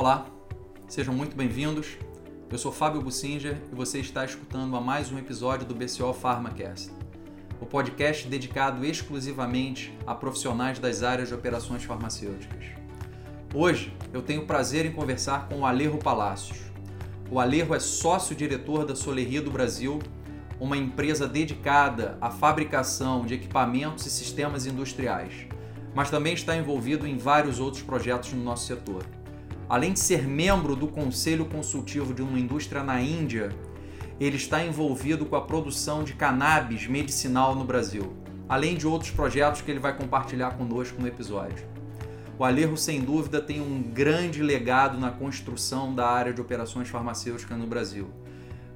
Olá, sejam muito bem-vindos. Eu sou Fábio Bussinger e você está escutando a mais um episódio do BCO PharmaCast, o podcast dedicado exclusivamente a profissionais das áreas de operações farmacêuticas. Hoje eu tenho o prazer em conversar com o Alejo Palácios. O Alejo é sócio-diretor da Solerria do Brasil, uma empresa dedicada à fabricação de equipamentos e sistemas industriais, mas também está envolvido em vários outros projetos no nosso setor. Além de ser membro do conselho consultivo de uma indústria na Índia, ele está envolvido com a produção de cannabis medicinal no Brasil, além de outros projetos que ele vai compartilhar conosco no episódio. O Alejo, sem dúvida, tem um grande legado na construção da área de operações farmacêuticas no Brasil,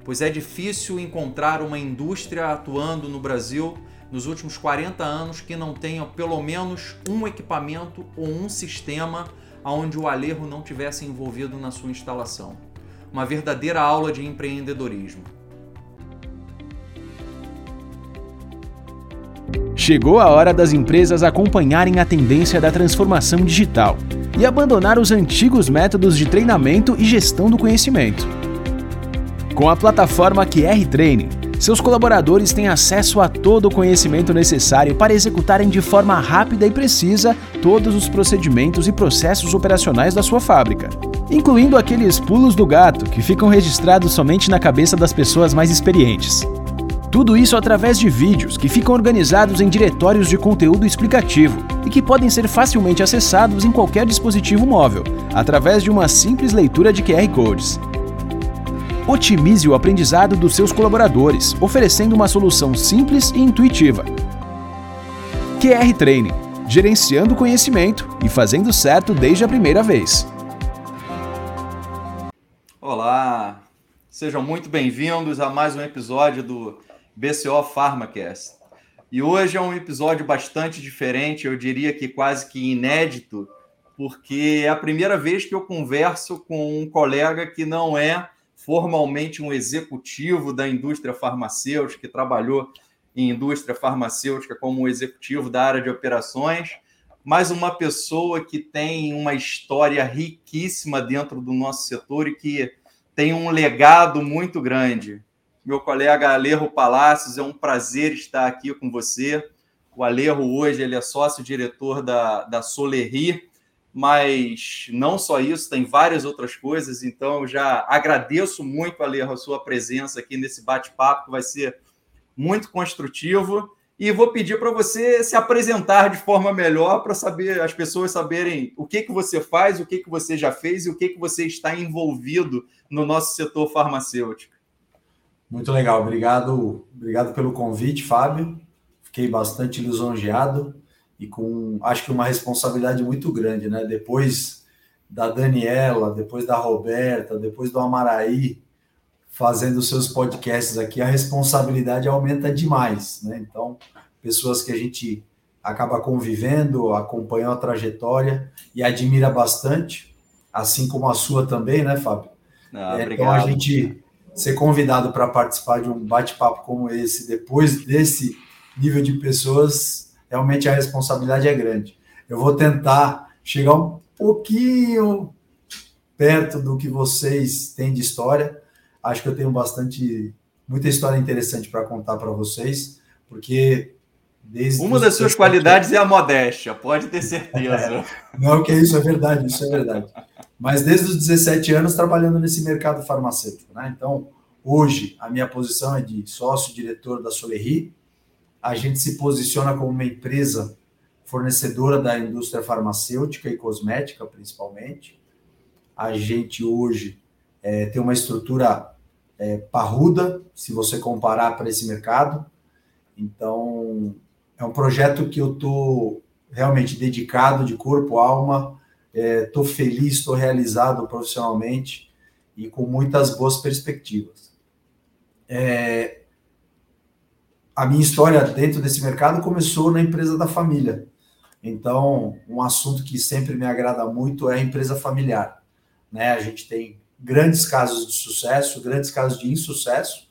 pois é difícil encontrar uma indústria atuando no Brasil nos últimos 40 anos que não tenha pelo menos um equipamento ou um sistema onde o Alejo não tivesse envolvido na sua instalação. Uma verdadeira aula de empreendedorismo. Chegou a hora das empresas acompanharem a tendência da transformação digital e abandonar os antigos métodos de treinamento e gestão do conhecimento. Com a plataforma QR Training, seus colaboradores têm acesso a todo o conhecimento necessário para executarem de forma rápida e precisa todos os procedimentos e processos operacionais da sua fábrica, incluindo aqueles pulos do gato que ficam registrados somente na cabeça das pessoas mais experientes. Tudo isso através de vídeos que ficam organizados em diretórios de conteúdo explicativo e que podem ser facilmente acessados em qualquer dispositivo móvel, através de uma simples leitura de QR Codes. Otimize o aprendizado dos seus colaboradores, oferecendo uma solução simples e intuitiva. QR Training gerenciando conhecimento e fazendo certo desde a primeira vez. Olá, sejam muito bem-vindos a mais um episódio do BCO PharmaCast. E hoje é um episódio bastante diferente, eu diria que quase que inédito, porque é a primeira vez que eu converso com um colega que não é formalmente um executivo da indústria farmacêutica, que trabalhou em indústria farmacêutica como um executivo da área de operações, mas uma pessoa que tem uma história riquíssima dentro do nosso setor e que tem um legado muito grande. Meu colega Alejo Palácios, é um prazer estar aqui com você. O Alejo hoje ele é sócio-diretor da, da Solerri, mas não só isso, tem várias outras coisas. Então, já agradeço muito, Alejo, a sua presença aqui nesse bate-papo, que vai ser muito construtivo. E vou pedir para você se apresentar de forma melhor para saber as pessoas saberem o que, que você faz, o que, que você já fez e o que, que você está envolvido no nosso setor farmacêutico. Muito legal, obrigado, obrigado pelo convite, Fábio. Fiquei bastante lisonjeado e com acho que uma responsabilidade muito grande, né? Depois da Daniela, depois da Roberta, depois do Amaraí fazendo seus podcasts aqui, a responsabilidade aumenta demais, né? Então, pessoas que a gente acaba convivendo, acompanhou a trajetória e admira bastante, assim como a sua também, né, Fábio? Ah, é, então a gente ser convidado para participar de um bate-papo como esse, depois desse nível de pessoas, realmente a responsabilidade é grande. Eu vou tentar chegar um pouquinho perto do que vocês têm de história. Acho que eu tenho bastante, muita história interessante para contar para vocês, porque desde uma das suas qualidades é a modéstia, pode ter certeza. É, não, que isso é verdade, isso é verdade. Mas desde os 17 anos trabalhando nesse mercado farmacêutico, né? Então, hoje a minha posição é de sócio diretor da Solerri, a gente se posiciona como uma empresa fornecedora da indústria farmacêutica e cosmética, principalmente. A gente hoje é, tem uma estrutura é, parruda, se você comparar para esse mercado. Então, é um projeto que eu estou realmente dedicado de corpo, alma, estou é, feliz, estou realizado profissionalmente e com muitas boas perspectivas. É, a minha história dentro desse mercado começou na empresa da família. Então, um assunto que sempre me agrada muito é a empresa familiar. Né? A gente tem grandes casos de sucesso, grandes casos de insucesso,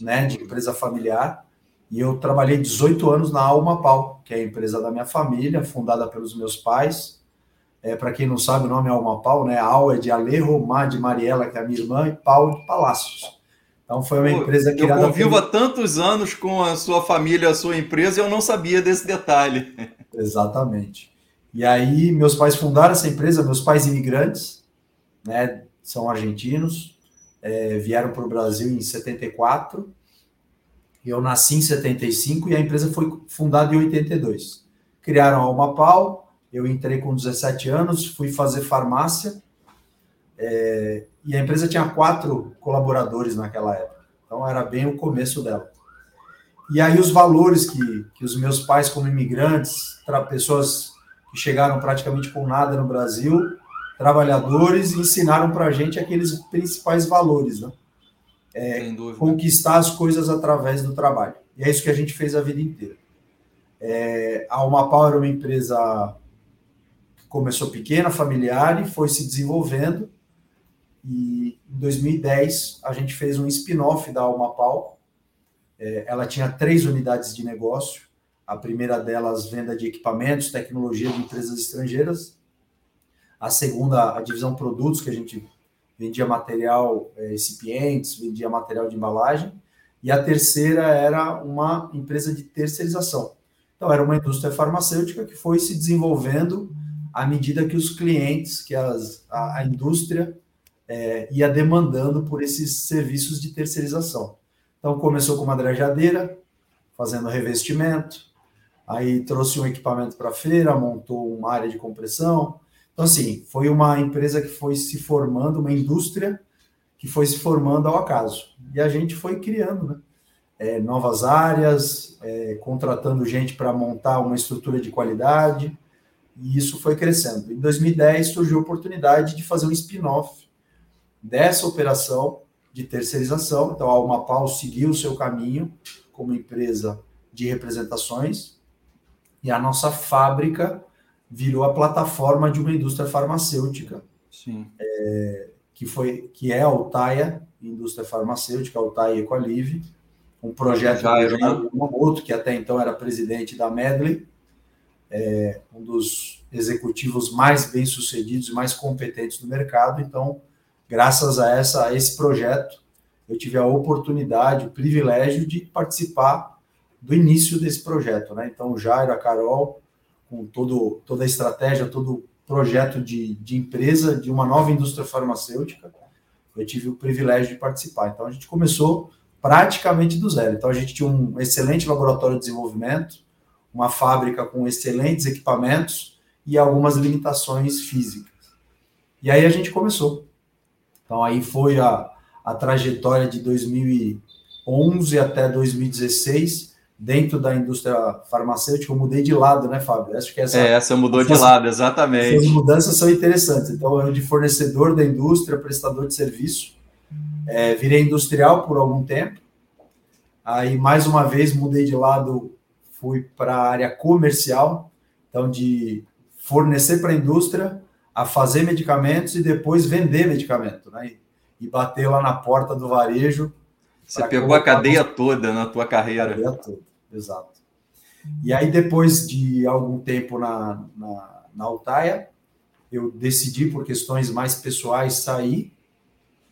né, de empresa familiar. E eu trabalhei 18 anos na Alma Pau, que é a empresa da minha família, fundada pelos meus pais. É, Para quem não sabe, o nome é Alma Pau, né? Al é de Alejo, Má de Mariela, que é a minha irmã, e Pau de Palácios. Então foi uma empresa criada. Eu convivo há tantos anos com a sua família, a sua empresa, e eu não sabia desse detalhe. Exatamente. E aí, meus pais fundaram essa empresa, meus pais imigrantes, né? São argentinos, é, vieram para o Brasil em 74. Eu nasci em 75 e a empresa foi fundada em 82. Criaram a Alma Pau, eu entrei com 17 anos, fui fazer farmácia, é, e a empresa tinha quatro colaboradores naquela época. Então era bem o começo dela. E aí os valores que, que os meus pais, como imigrantes, pessoas que chegaram praticamente com nada no Brasil, trabalhadores, ensinaram para a gente aqueles principais valores, né? É, conquistar as coisas através do trabalho. E é isso que a gente fez a vida inteira. É, a Almapau era uma empresa que começou pequena, familiar, e foi se desenvolvendo. E em 2010 a gente fez um spin-off da Almapau. É, ela tinha três unidades de negócio. A primeira delas, venda de equipamentos, tecnologia de empresas estrangeiras. A segunda, a divisão produtos, que a gente vendia material, é, recipientes, vendia material de embalagem. E a terceira era uma empresa de terceirização. Então, era uma indústria farmacêutica que foi se desenvolvendo à medida que os clientes, que as, a, a indústria é, ia demandando por esses serviços de terceirização. Então, começou com uma drajadeira, fazendo revestimento, aí trouxe um equipamento para a feira, montou uma área de compressão, então, assim, foi uma empresa que foi se formando, uma indústria que foi se formando ao acaso. E a gente foi criando né? É, novas áreas, é, contratando gente para montar uma estrutura de qualidade, e isso foi crescendo. Em 2010 surgiu a oportunidade de fazer um spin-off dessa operação de terceirização. Então, a Almapau seguiu o seu caminho como empresa de representações, e a nossa fábrica virou a plataforma de uma indústria farmacêutica. Sim. É, que, foi, que é a Altaia, indústria farmacêutica, Altaia Equalive, um projeto do Yamamoto, que até então era presidente da Medley, é, um dos executivos mais bem-sucedidos e mais competentes do mercado. Então, graças a, essa, a esse projeto, eu tive a oportunidade, o privilégio de participar do início desse projeto. Né? Então, o Jairo, a Carol, com todo, toda a estratégia, todo o projeto de, de empresa, de uma nova indústria farmacêutica. Eu tive o privilégio de participar. Então, a gente começou praticamente do zero. Então, a gente tinha um excelente laboratório de desenvolvimento, uma fábrica com excelentes equipamentos e algumas limitações físicas. E aí a gente começou. Então, aí foi a, a trajetória de 2011 até 2016 dentro da indústria farmacêutica, eu mudei de lado, né, Fábio? Acho que essa, é, essa mudou de lado, exatamente. Essas mudanças são interessantes. Então, eu de fornecedor da indústria, prestador de serviço, é, virei industrial por algum tempo. Aí, mais uma vez, mudei de lado, fui para a área comercial, então, de fornecer para a indústria, a fazer medicamentos e depois vender medicamento, né? E, e bater lá na porta do varejo. Você pegou a cadeia toda na tua carreira. A cadeia toda exato. E aí, depois de algum tempo na, na, na Altaia, eu decidi, por questões mais pessoais, sair.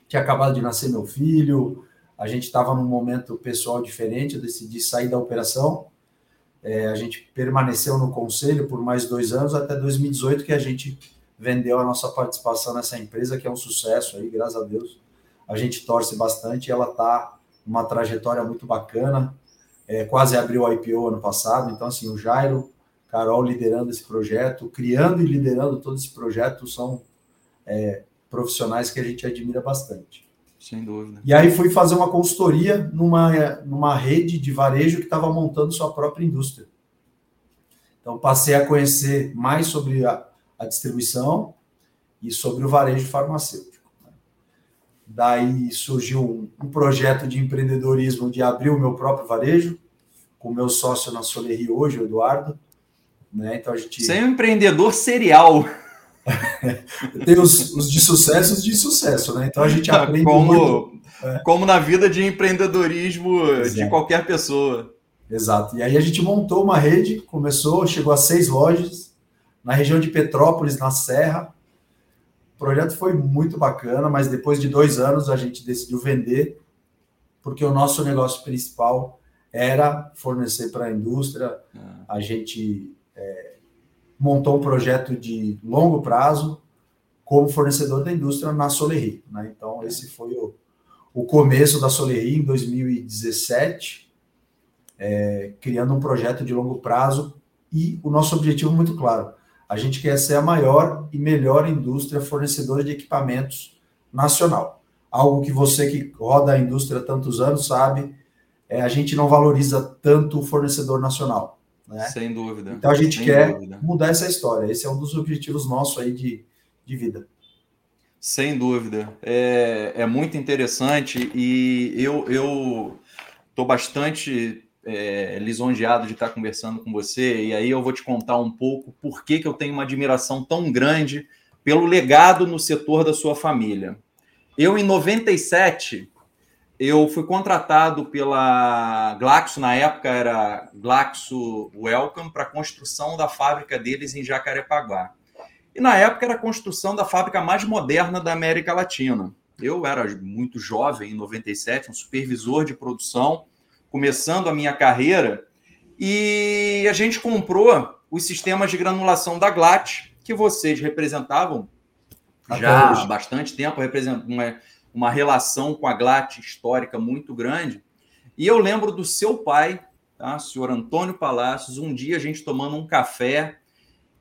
Tinha acabado de nascer meu filho, a gente estava num momento pessoal diferente, eu decidi sair da operação. É, a gente permaneceu no conselho por mais dois anos, até 2018, que a gente vendeu a nossa participação nessa empresa, que é um sucesso aí, graças a Deus. A gente torce bastante e ela está uma trajetória muito bacana é, quase abriu o IPO ano passado. Então, assim, o Jairo, Carol liderando esse projeto, criando e liderando todo esse projeto, são é, profissionais que a gente admira bastante. Sem dúvida. E aí fui fazer uma consultoria numa, numa rede de varejo que estava montando sua própria indústria. Então, passei a conhecer mais sobre a, a distribuição e sobre o varejo farmacêutico. Daí surgiu um, projeto de empreendedorismo de abrir o meu próprio varejo, com o meu sócio na Solerri hoje, o Eduardo. Né? Então a gente... Você é um empreendedor serial. Tem os, os, de sucesso os de sucesso, né? Então a gente aprende como, muito. É. Como na vida de empreendedorismo Exato. de qualquer pessoa. Exato. E aí a gente montou uma rede, começou, chegou a seis lojas, na região de Petrópolis, na Serra. O projeto foi muito bacana, mas depois de dois anos a gente decidiu vender, porque o nosso negócio principal era fornecer para a indústria. Ah. A gente é, montou um projeto de longo prazo como fornecedor da indústria na Solerri. Né? Então, esse foi o, o começo da Solerri em 2017, é, criando um projeto de longo prazo e o nosso objetivo muito claro. A gente quer ser a maior e melhor indústria fornecedora de equipamentos nacional. Algo que você que roda a indústria há tantos anos sabe, é, a gente não valoriza tanto o fornecedor nacional. Né? Sem dúvida. Então a gente Sem quer dúvida. mudar essa história. Esse é um dos objetivos nossos aí de, de vida. Sem dúvida. É, é muito interessante e eu estou bastante é, lisonjeado de estar conversando com você. E aí eu vou te contar um pouco por que, que eu tenho uma admiração tão grande pelo legado no setor da sua família. Eu, em 97, eu fui contratado pela Glaxo, na época era Glaxo Welcome, para a construção da fábrica deles em Jacarepaguá. E na época era a construção da fábrica mais moderna da América Latina. Eu era muito jovem, em 97, um supervisor de produção, começando a minha carreira, e a gente comprou os sistemas de granulação da Glat, que vocês representavam já há bastante tempo, representam uma uma relação com a Glat histórica muito grande. E eu lembro do seu pai, tá? o senhor Antônio Palácios, um dia a gente tomando um café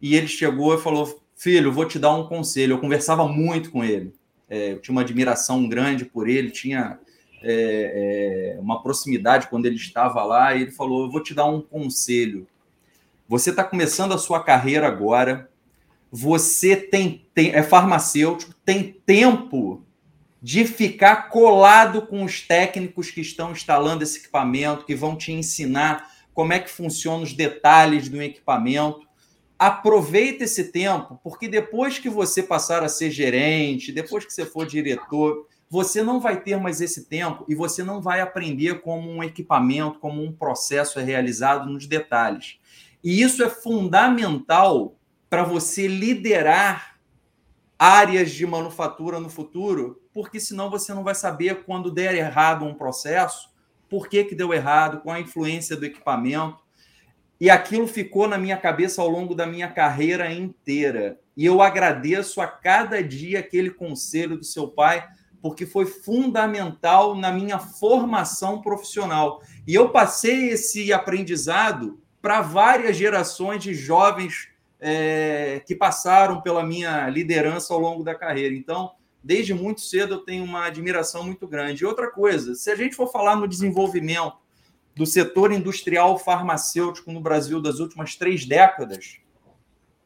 e ele chegou e falou: Filho, vou te dar um conselho. Eu conversava muito com ele, é, eu tinha uma admiração grande por ele, tinha é, é, uma proximidade quando ele estava lá. E ele falou: Eu vou te dar um conselho. Você está começando a sua carreira agora, você tem, tem é farmacêutico, tem tempo de ficar colado com os técnicos que estão instalando esse equipamento, que vão te ensinar como é que funcionam os detalhes do equipamento. Aproveita esse tempo, porque depois que você passar a ser gerente, depois que você for diretor, você não vai ter mais esse tempo e você não vai aprender como um equipamento, como um processo é realizado nos detalhes. E isso é fundamental para você liderar áreas de manufatura no futuro, porque senão você não vai saber quando der errado um processo, por que, que deu errado, qual a influência do equipamento. E aquilo ficou na minha cabeça ao longo da minha carreira inteira. E eu agradeço a cada dia aquele conselho do seu pai, porque foi fundamental na minha formação profissional. E eu passei esse aprendizado para várias gerações de jovens é, que passaram pela minha liderança ao longo da carreira. Então, desde muito cedo eu tenho uma admiração muito grande. E outra coisa, se a gente for falar no desenvolvimento do setor industrial farmacêutico no Brasil das últimas três décadas,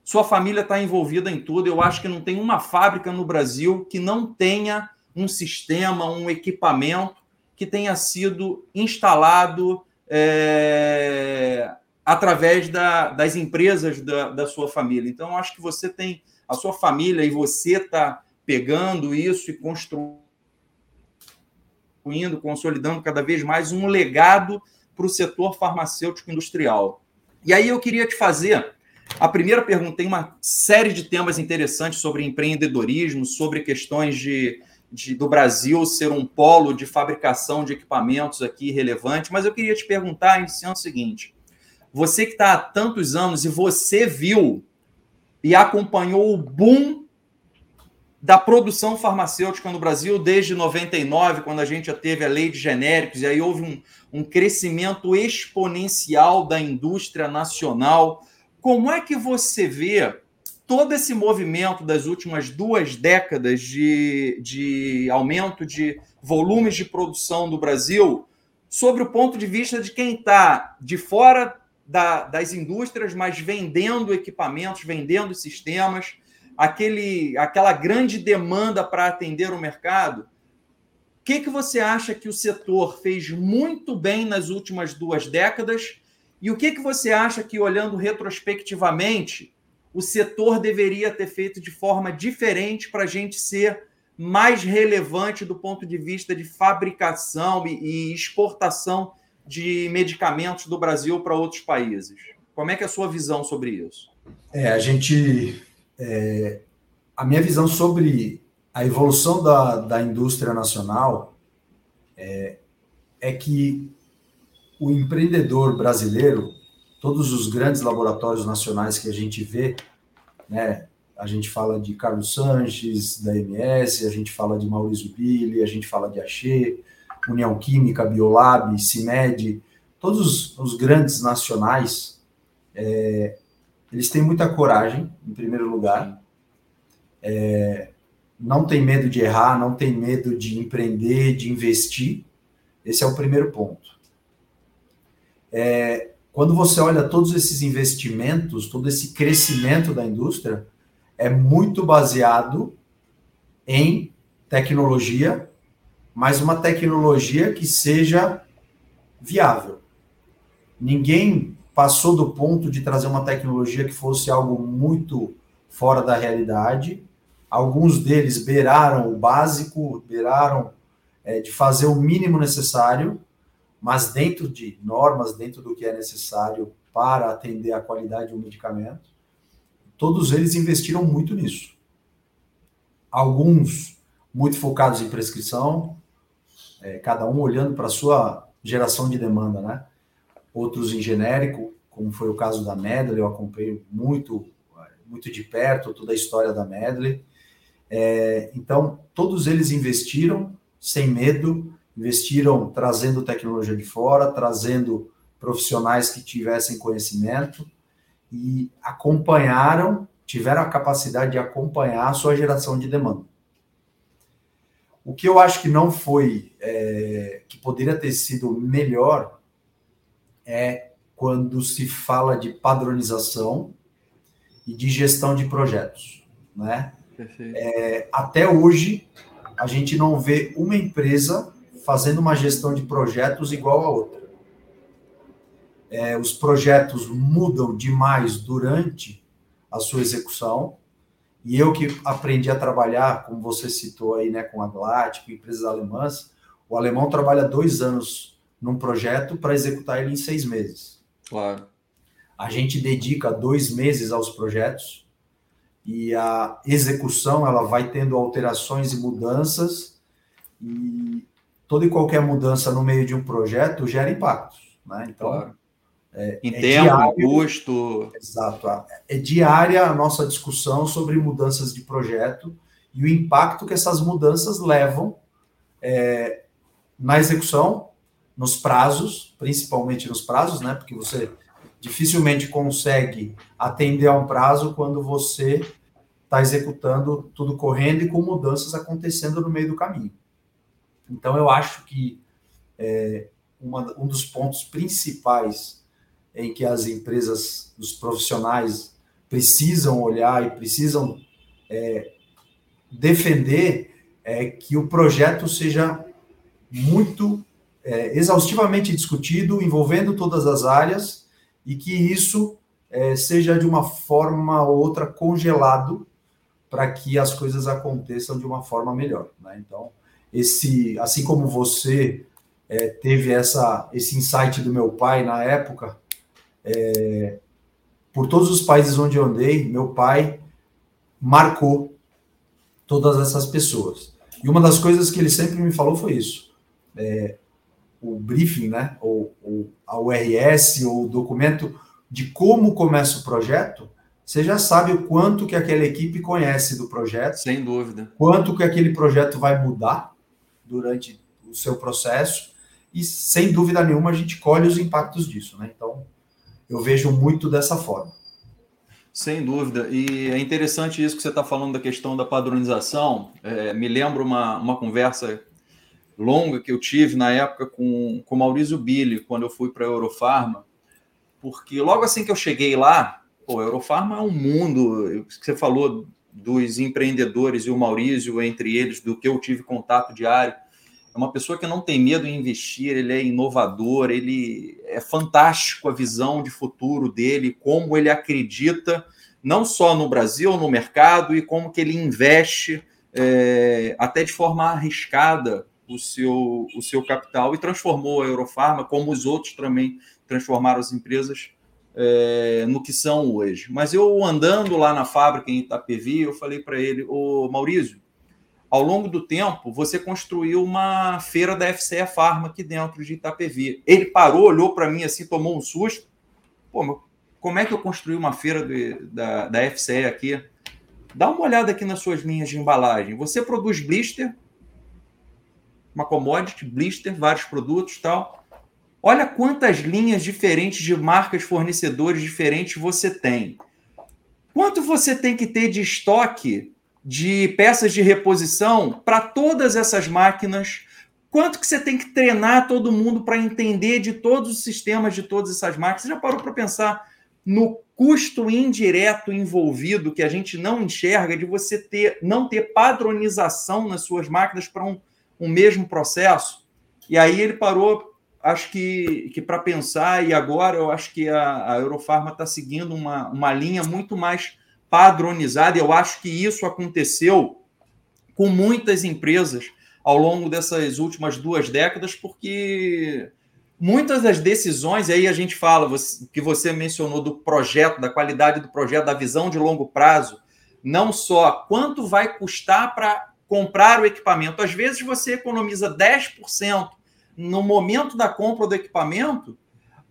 sua família está envolvida em tudo. Eu acho que não tem uma fábrica no Brasil que não tenha um sistema, um equipamento que tenha sido instalado é, através da, das empresas da, da sua família. Então, acho que você tem a sua família e você está pegando isso e construindo, consolidando cada vez mais um legado para o setor farmacêutico industrial. E aí eu queria te fazer a primeira pergunta. Tem uma série de temas interessantes sobre empreendedorismo, sobre questões de, de, do Brasil ser um polo de fabricação de equipamentos aqui relevante, mas eu queria te perguntar, iniciando o seguinte: você que está há tantos anos e você viu e acompanhou o boom da produção farmacêutica no Brasil desde 99, quando a gente já teve a lei de genéricos, e aí houve um, um crescimento exponencial da indústria nacional. Como é que você vê todo esse movimento das últimas duas décadas de, de aumento de volumes de produção do Brasil, sobre o ponto de vista de quem está de fora da, das indústrias, mas vendendo equipamentos, vendendo sistemas, aquele, aquela grande demanda para atender o mercado. O que, que você acha que o setor fez muito bem nas últimas duas décadas? E o que, que você acha que, olhando retrospectivamente, o setor deveria ter feito de forma diferente para a gente ser mais relevante do ponto de vista de fabricação e exportação de medicamentos do Brasil para outros países. Como é que é a sua visão sobre isso? É, a gente. É, a minha visão sobre a evolução da, da indústria nacional é, é que o empreendedor brasileiro, todos os grandes laboratórios nacionais que a gente vê, né, a gente fala de Carlos Sanches, da MS, a gente fala de Maurício Billy, a gente fala de Axê, União Química, Biolab, CIMED, todos os grandes nacionais, é, eles têm muita coragem, em primeiro lugar, é, não tem medo de errar, não tem medo de empreender, de investir, esse é o primeiro ponto. É, quando você olha todos esses investimentos, todo esse crescimento da indústria, é muito baseado em tecnologia, mas uma tecnologia que seja viável. Ninguém passou do ponto de trazer uma tecnologia que fosse algo muito fora da realidade. Alguns deles beiraram o básico, beiraram é, de fazer o mínimo necessário, mas dentro de normas, dentro do que é necessário para atender a qualidade do medicamento todos eles investiram muito nisso. Alguns muito focados em prescrição, é, cada um olhando para a sua geração de demanda, né? Outros em genérico, como foi o caso da Medley, eu acompanhei muito, muito de perto toda a história da Medley. É, então, todos eles investiram sem medo, investiram trazendo tecnologia de fora, trazendo profissionais que tivessem conhecimento, e acompanharam, tiveram a capacidade de acompanhar a sua geração de demanda. O que eu acho que não foi, é, que poderia ter sido melhor, é quando se fala de padronização e de gestão de projetos, né? É, até hoje, a gente não vê uma empresa fazendo uma gestão de projetos igual a outra é, os projetos mudam demais durante a sua execução. E eu que aprendi a trabalhar, como você citou aí, né, com a Glat, com empresas alemãs, o alemão trabalha dois anos num projeto para executar ele em seis meses. Claro. A gente dedica dois meses aos projetos e a execução ela vai tendo alterações e mudanças e toda e qualquer mudança no meio de um projeto gera impactos, né? Então claro. É, em é tempo, diário, custo. Exato. É diária a nossa discussão sobre mudanças de projeto e o impacto que essas mudanças levam é, na execução, nos prazos, principalmente nos prazos, né? Porque você dificilmente consegue atender a um prazo quando você está executando tudo correndo e com mudanças acontecendo no meio do caminho. Então, eu acho que é, uma, um dos pontos principais em que as empresas, os profissionais precisam olhar e precisam é, defender é, que o projeto seja muito é, exaustivamente discutido, envolvendo todas as áreas, e que isso é, seja de uma forma ou outra congelado para que as coisas aconteçam de uma forma melhor. Né? Então, esse, assim como você é, teve essa, esse insight do meu pai na época, é, por todos os países onde eu andei, meu pai marcou todas essas pessoas. E uma das coisas que ele sempre me falou foi isso. É, o briefing, né, ou, ou a URS, ou o documento de como começa o projeto, você já sabe o quanto que aquela equipe conhece do projeto. Sem dúvida. Quanto que aquele projeto vai mudar durante o seu processo. E, sem dúvida nenhuma, a gente colhe os impactos disso. Né? Então, eu vejo muito dessa forma. Sem dúvida. E é interessante isso que você está falando da questão da padronização. É, me lembro uma, uma conversa longa que eu tive na época com o Maurício Billy, quando eu fui para a Eurofarma, porque logo assim que eu cheguei lá, pô, a Eurofarma é um mundo, você falou dos empreendedores e o Maurício, entre eles, do que eu tive contato diário é uma pessoa que não tem medo em investir, ele é inovador, ele é fantástico a visão de futuro dele, como ele acredita não só no Brasil, no mercado, e como que ele investe é, até de forma arriscada o seu, o seu capital e transformou a Eurofarma, como os outros também transformaram as empresas é, no que são hoje. Mas eu andando lá na fábrica em Itapevi, eu falei para ele, ô Maurício, ao longo do tempo, você construiu uma feira da FCE Farma aqui dentro de Itapevi. Ele parou, olhou para mim assim, tomou um susto. Pô, como é que eu construí uma feira da, da FCE aqui? Dá uma olhada aqui nas suas linhas de embalagem. Você produz blister, uma commodity, blister, vários produtos tal. Olha quantas linhas diferentes de marcas, fornecedores diferentes você tem. Quanto você tem que ter de estoque de peças de reposição para todas essas máquinas? Quanto que você tem que treinar todo mundo para entender de todos os sistemas de todas essas máquinas? Você já parou para pensar no custo indireto envolvido que a gente não enxerga de você ter não ter padronização nas suas máquinas para um, um mesmo processo? E aí ele parou acho que, que para pensar, e agora eu acho que a, a Eurofarma está seguindo uma, uma linha muito mais padronizada. Eu acho que isso aconteceu com muitas empresas ao longo dessas últimas duas décadas, porque muitas das decisões, aí a gente fala, que você mencionou do projeto, da qualidade do projeto, da visão de longo prazo, não só quanto vai custar para comprar o equipamento. Às vezes você economiza 10% no momento da compra do equipamento,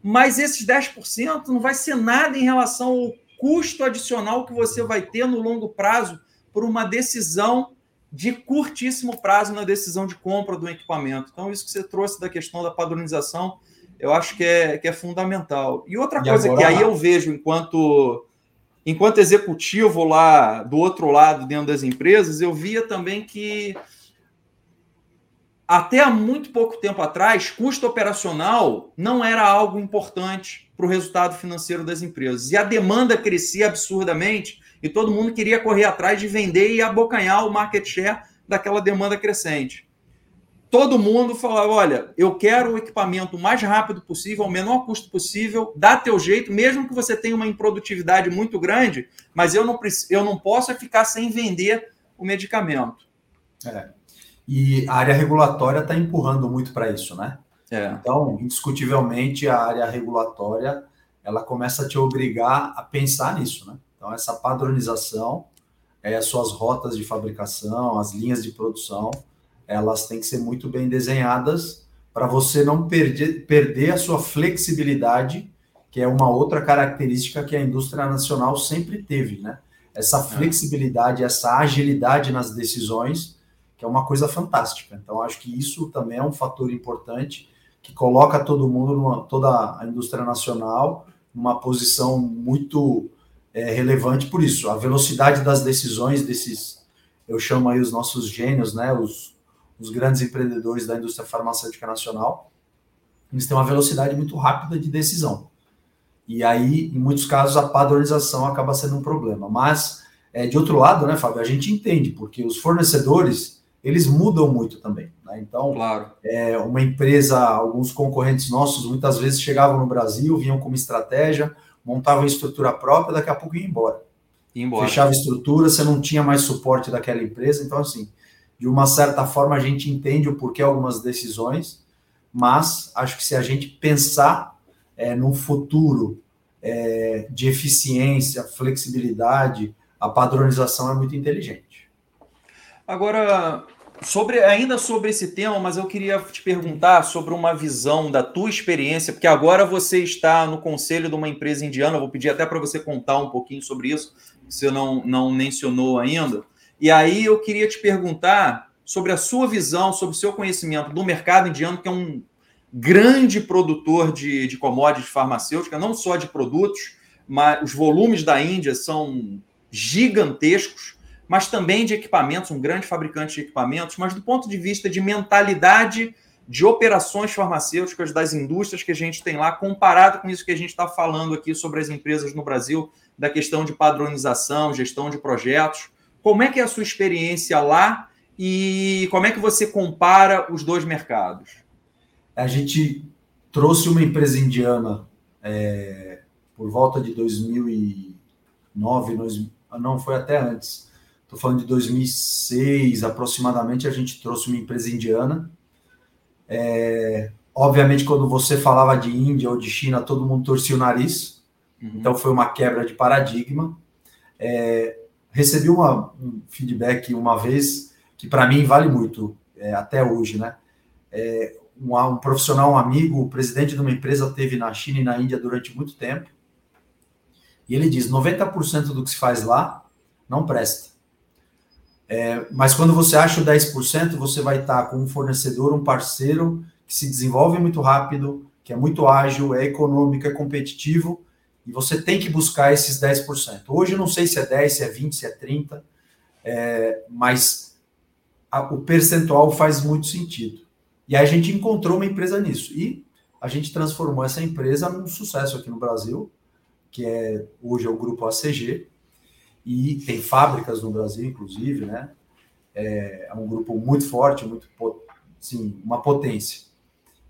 mas esses 10% não vai ser nada em relação ao custo adicional que você vai ter no longo prazo por uma decisão de curtíssimo prazo na decisão de compra do equipamento. Então, isso que você trouxe da questão da padronização, eu acho que é, que é fundamental. E outra e coisa agora... que aí eu vejo enquanto enquanto executivo lá do outro lado dentro das empresas, eu via também que até há muito pouco tempo atrás, custo operacional não era algo importante para o resultado financeiro das empresas. E a demanda crescia absurdamente e todo mundo queria correr atrás de vender e abocanhar o market share daquela demanda crescente. Todo mundo falava: olha, eu quero o equipamento o mais rápido possível, ao menor custo possível, dá teu jeito, mesmo que você tenha uma improdutividade muito grande, mas eu não, eu não posso ficar sem vender o medicamento. É. E a área regulatória está empurrando muito para isso, né? É. Então, indiscutivelmente, a área regulatória ela começa a te obrigar a pensar nisso, né? Então, essa padronização, é, as suas rotas de fabricação, as linhas de produção, elas têm que ser muito bem desenhadas para você não perder, perder a sua flexibilidade, que é uma outra característica que a indústria nacional sempre teve, né? Essa é. flexibilidade, essa agilidade nas decisões que é uma coisa fantástica. Então, acho que isso também é um fator importante que coloca todo mundo, numa, toda a indústria nacional, numa posição muito é, relevante por isso. A velocidade das decisões desses, eu chamo aí os nossos gênios, né, os, os grandes empreendedores da indústria farmacêutica nacional, eles têm uma velocidade muito rápida de decisão. E aí, em muitos casos, a padronização acaba sendo um problema. Mas, é, de outro lado, né, Fábio, a gente entende, porque os fornecedores eles mudam muito também. Né? Então, claro. é, uma empresa, alguns concorrentes nossos, muitas vezes chegavam no Brasil, vinham com uma estratégia, montavam estrutura própria, daqui a pouco iam embora. embora. Fechava estrutura, você não tinha mais suporte daquela empresa. Então, assim, de uma certa forma, a gente entende o porquê algumas decisões, mas acho que se a gente pensar é, num futuro é, de eficiência, flexibilidade, a padronização é muito inteligente. Agora, Sobre, ainda sobre esse tema, mas eu queria te perguntar sobre uma visão da tua experiência, porque agora você está no conselho de uma empresa indiana, vou pedir até para você contar um pouquinho sobre isso, você não, não mencionou ainda. E aí eu queria te perguntar sobre a sua visão, sobre o seu conhecimento do mercado indiano, que é um grande produtor de, de commodities farmacêuticas, não só de produtos, mas os volumes da Índia são gigantescos mas também de equipamentos, um grande fabricante de equipamentos, mas do ponto de vista de mentalidade de operações farmacêuticas das indústrias que a gente tem lá, comparado com isso que a gente está falando aqui sobre as empresas no Brasil, da questão de padronização, gestão de projetos. Como é que é a sua experiência lá e como é que você compara os dois mercados? A gente trouxe uma empresa indiana é, por volta de 2009, não foi até antes, Estou falando de 2006 aproximadamente, a gente trouxe uma empresa indiana. É, obviamente, quando você falava de Índia ou de China, todo mundo torcia o nariz, Uhum. Então foi uma quebra de paradigma. É, recebi uma, um feedback uma vez que para mim vale muito é, até hoje, né? É, um, um, profissional, um amigo, o presidente de uma empresa teve na China e na Índia durante muito tempo. E ele diz: 90% do que se faz lá não presta. É, mas quando você acha o 10%, você vai estar com um fornecedor, um parceiro que se desenvolve muito rápido, que é muito ágil, é econômico, é competitivo, e você tem que buscar esses 10%. Hoje eu não sei se é 10, se é 20, se é 30, é, mas a, o percentual faz muito sentido. E aí a gente encontrou uma empresa nisso. E a gente transformou essa empresa num sucesso aqui no Brasil, que é hoje é o grupo ACG, e tem fábricas no Brasil, inclusive, né? É, é um grupo muito forte, muito sim, uma potência.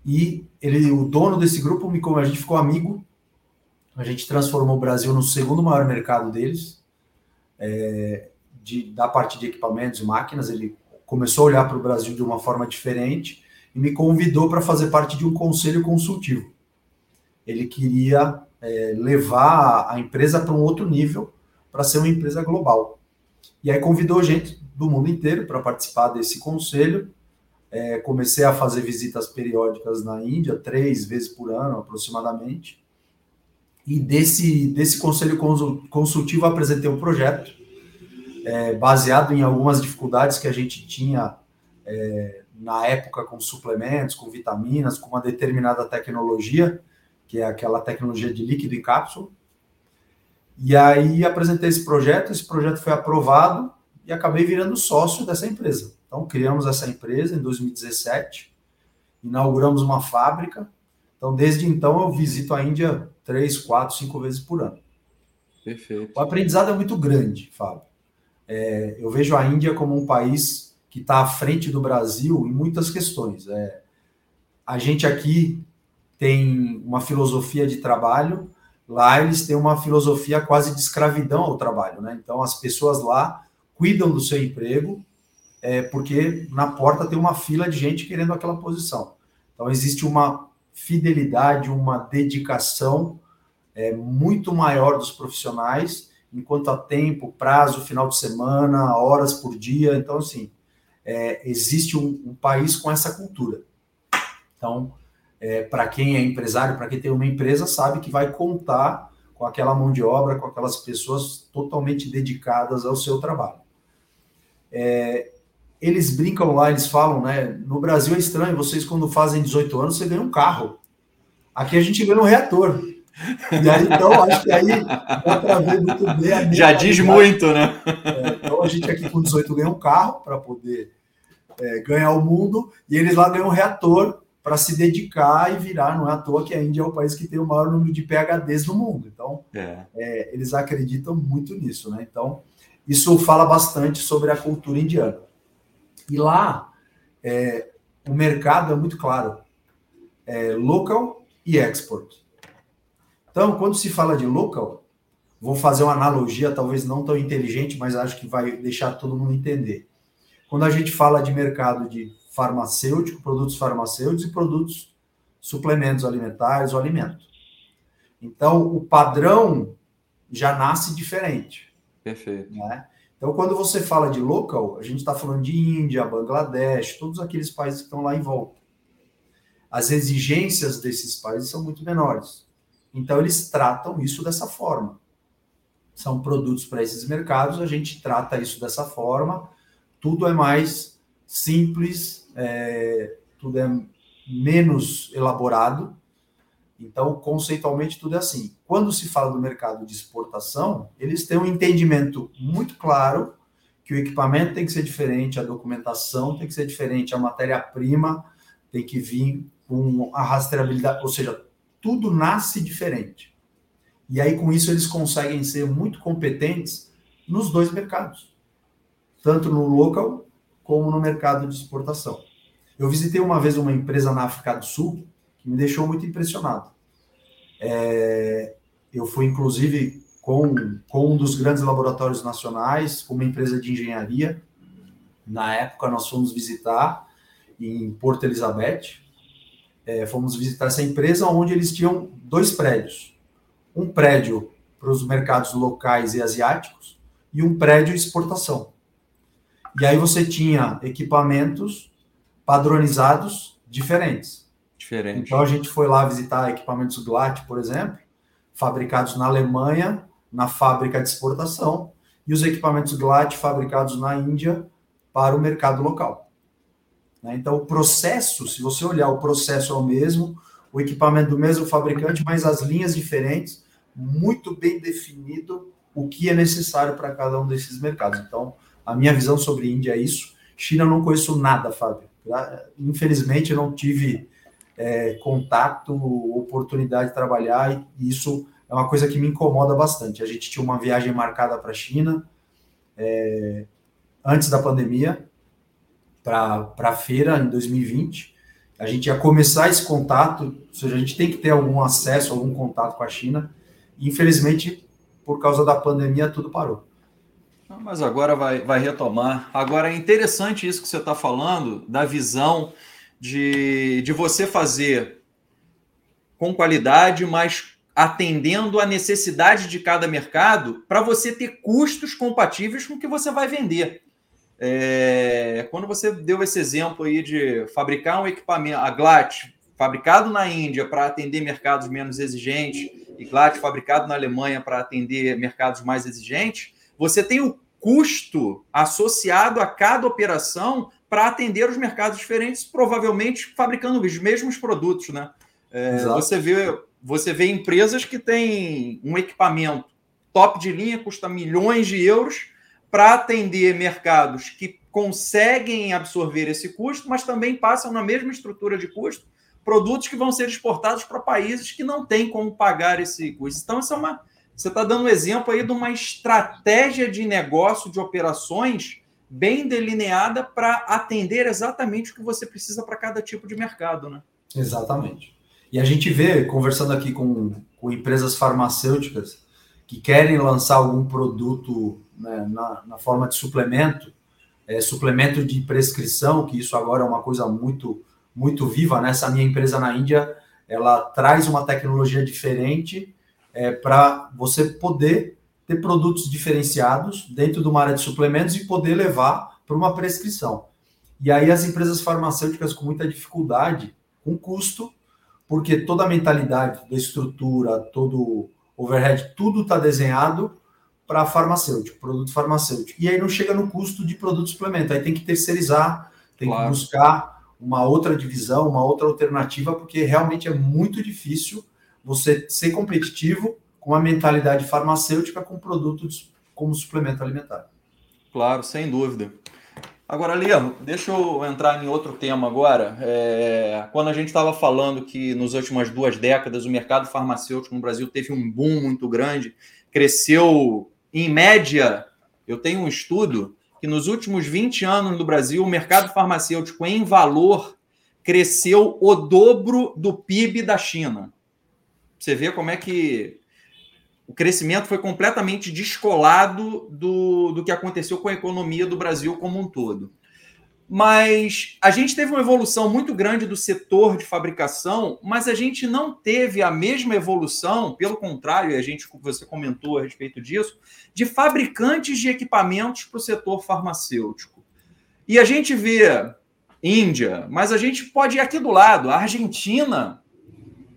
E ele, o dono desse grupo, me a gente ficou amigo, a gente transformou o Brasil no segundo maior mercado deles, é, de, da parte de equipamentos e máquinas. Ele começou a olhar para o Brasil de uma forma diferente e me convidou para fazer parte de um conselho consultivo. Ele queria é, levar a empresa para um outro nível para ser uma empresa global. E aí convidou gente do mundo inteiro para participar desse conselho. É, comecei a fazer visitas periódicas na Índia, três vezes por ano aproximadamente. E desse, desse conselho consultivo apresentei um projeto é, baseado em algumas dificuldades que a gente tinha é, na época com suplementos, com vitaminas, com uma determinada tecnologia, que é aquela tecnologia de líquido em cápsula. E aí apresentei esse projeto, esse projeto foi aprovado e acabei virando sócio dessa empresa. Então criamos essa empresa em 2017, inauguramos uma fábrica. Então desde então eu visito a Índia três, quatro, cinco vezes por ano. Perfeito. O aprendizado é muito grande, Fábio. É, eu vejo a Índia como um país que está à frente do Brasil em muitas questões. É, a gente aqui tem uma filosofia de trabalho Lá eles têm uma filosofia quase de escravidão ao trabalho, né? Então as pessoas lá cuidam do seu emprego, é, porque na porta tem uma fila de gente querendo aquela posição. Então existe uma fidelidade, uma dedicação é, muito maior dos profissionais, enquanto a tempo, prazo, final de semana, horas por dia. Então, assim, é, existe um, um país com essa cultura. Então, é, para quem é empresário, para quem tem uma empresa, sabe que vai contar com aquela mão de obra, com aquelas pessoas totalmente dedicadas ao seu trabalho. É, eles brincam lá, eles falam, né? No Brasil é estranho, vocês quando fazem 18 anos, você ganha um carro. Aqui a gente ganha um reator. E aí, então, acho que aí dá para ver muito bem. Já diz muito, né? É, então, a gente aqui com 18 ganha um carro para poder é, ganhar o mundo, e eles lá ganham um reator para se dedicar e virar. Não é à toa que a Índia é o país que tem o maior número de PHDs do mundo. Então, é. É, eles acreditam muito nisso, né? Então, isso fala bastante sobre a cultura indiana. E lá, é, o mercado é muito claro: é local e export. Então, quando se fala de local, vou fazer uma analogia, talvez não tão inteligente, mas acho que vai deixar todo mundo entender. Quando a gente fala de mercado de farmacêutico, produtos farmacêuticos e produtos suplementos alimentares ou alimento. Então, o padrão já nasce diferente. Perfeito. Né? Então, quando você fala de local, a gente está falando de Índia, Bangladesh, todos aqueles países que estão lá em volta. As exigências desses países são muito menores. Então, eles tratam isso dessa forma. São produtos para esses mercados, a gente trata isso dessa forma. Tudo é mais simples, é, tudo é menos elaborado. Então, conceitualmente, tudo é assim. Quando se fala do mercado de exportação, eles têm um entendimento muito claro que o equipamento tem que ser diferente, a documentação tem que ser diferente, a matéria-prima tem que vir com a rastreabilidade, ou seja, tudo nasce diferente. E aí, com isso, eles conseguem ser muito competentes nos dois mercados, tanto no local como no mercado de exportação. Eu visitei uma vez uma empresa na África do Sul que me deixou muito impressionado. É, eu fui, inclusive, com, com um dos grandes laboratórios nacionais, com uma empresa de engenharia. Na época, nós fomos visitar em Porto Elizabeth. É, fomos visitar essa empresa onde eles tinham dois prédios. um prédio para os mercados locais e asiáticos e um prédio exportação. E aí você tinha equipamentos padronizados diferentes. Diferente. Então a gente foi lá visitar equipamentos GLAT, por exemplo, fabricados na Alemanha, na fábrica de exportação, e os equipamentos GLAT fabricados na Índia para o mercado local. Né? Então o processo, se você olhar, o processo é o mesmo, o equipamento do mesmo fabricante, mas as linhas diferentes, muito bem definido o que é necessário para cada um desses mercados. Então, a minha visão sobre Índia é isso. China eu não conheço nada, Fábio. Infelizmente, eu não tive é, contato, oportunidade de trabalhar, e isso é uma coisa que me incomoda bastante. A gente tinha uma viagem marcada para a China é, antes da pandemia, para a feira em 2020. A gente ia começar esse contato, ou seja, a gente tem que ter algum acesso, algum contato com a China. E, infelizmente, por causa da pandemia, tudo parou. Mas agora vai, vai retomar. Agora é interessante isso que você está falando, da visão de, de você fazer com qualidade, mas atendendo a necessidade de cada mercado, para você ter custos compatíveis com o que você vai vender. É, quando você deu esse exemplo aí de fabricar um equipamento, a Glat, fabricado na Índia para atender mercados menos exigentes, e Glat fabricado na Alemanha para atender mercados mais exigentes, você tem o custo associado a cada operação para atender os mercados diferentes, provavelmente fabricando os mesmos produtos, né? É, você vê você vê empresas que têm um equipamento top de linha, custa milhões de euros, para atender mercados que conseguem absorver esse custo, mas também passam na mesma estrutura de custo produtos que vão ser exportados para países que não têm como pagar esse custo. Então, isso é uma. Você está dando um exemplo aí de uma estratégia de negócio, de operações bem delineada para atender exatamente o que você precisa para cada tipo de mercado, né? Exatamente. E a gente vê, conversando aqui com, com empresas farmacêuticas que querem lançar algum produto né, na, na, forma de suplemento, é, suplemento de prescrição, que isso agora é uma coisa muito muito viva. Né? Essa minha empresa na Índia, ela traz uma tecnologia diferente é, para você poder ter produtos diferenciados dentro de uma área de suplementos e poder levar para uma prescrição. E aí as empresas farmacêuticas com muita dificuldade, com custo, porque toda a mentalidade da estrutura, todo overhead, tudo está desenhado para farmacêutico, produto farmacêutico. E aí não chega no custo de produto suplemento, aí tem que terceirizar, tem claro. que buscar uma outra divisão, uma outra alternativa, porque realmente é muito difícil você ser competitivo com a mentalidade farmacêutica com produtos como suplemento alimentar. Claro, sem dúvida. Agora, Liam, deixa eu entrar em outro tema agora. É, quando a gente estava falando que nas últimas duas décadas o mercado farmacêutico no Brasil teve um boom muito grande, cresceu em média. Eu tenho um estudo que nos últimos 20 anos no Brasil, o mercado farmacêutico em valor cresceu o dobro do PIB da China. Você vê como é que o crescimento foi completamente descolado do, do que aconteceu com a economia do Brasil como um todo. Mas a gente teve uma evolução muito grande do setor de fabricação, mas a gente não teve a mesma evolução, pelo contrário, a gente você comentou a respeito disso, de fabricantes de equipamentos para o setor farmacêutico. E a gente vê Índia, mas a gente pode ir aqui do lado, a Argentina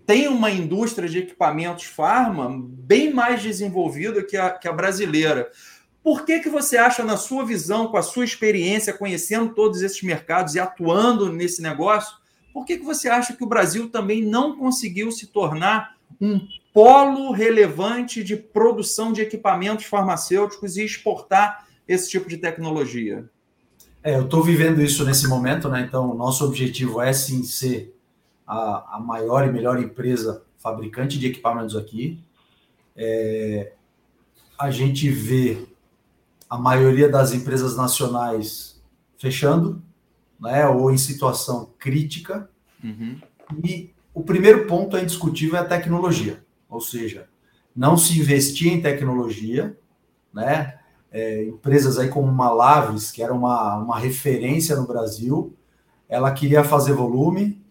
tem uma indústria de equipamentos farma bem mais desenvolvida que a, que a brasileira. Por que, que você acha, na sua visão, com a sua experiência, conhecendo todos esses mercados e atuando nesse negócio, por que, que você acha que o Brasil também não conseguiu se tornar um polo relevante de produção de equipamentos farmacêuticos e exportar esse tipo de tecnologia? É, eu estou vivendo isso nesse momento, né? Então, nosso objetivo é sim ser a, a maior e melhor empresa fabricante de equipamentos aqui. É, a gente vê a maioria das empresas nacionais fechando, né, ou em situação crítica. Uhum. E o primeiro ponto é indiscutível é a tecnologia, ou seja, não se investir em tecnologia, né? É, empresas aí como uma Laves, que era uma, uma referência no Brasil, ela queria fazer volume,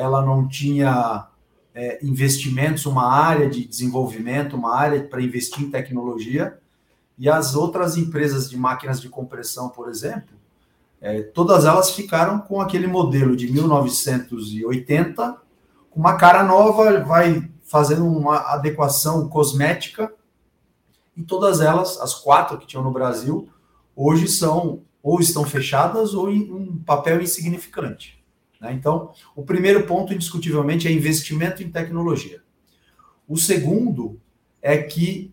ela não tinha é, investimentos, uma área de desenvolvimento, uma área para investir em tecnologia, e as outras empresas de máquinas de compressão, por exemplo, é, todas elas ficaram com aquele modelo de 1980, com uma cara nova, vai fazendo uma adequação cosmética, e todas elas, as quatro que tinham no Brasil, hoje são ou estão fechadas ou em um papel insignificante. Né? Então, o primeiro ponto, indiscutivelmente, é investimento em tecnologia. O segundo é que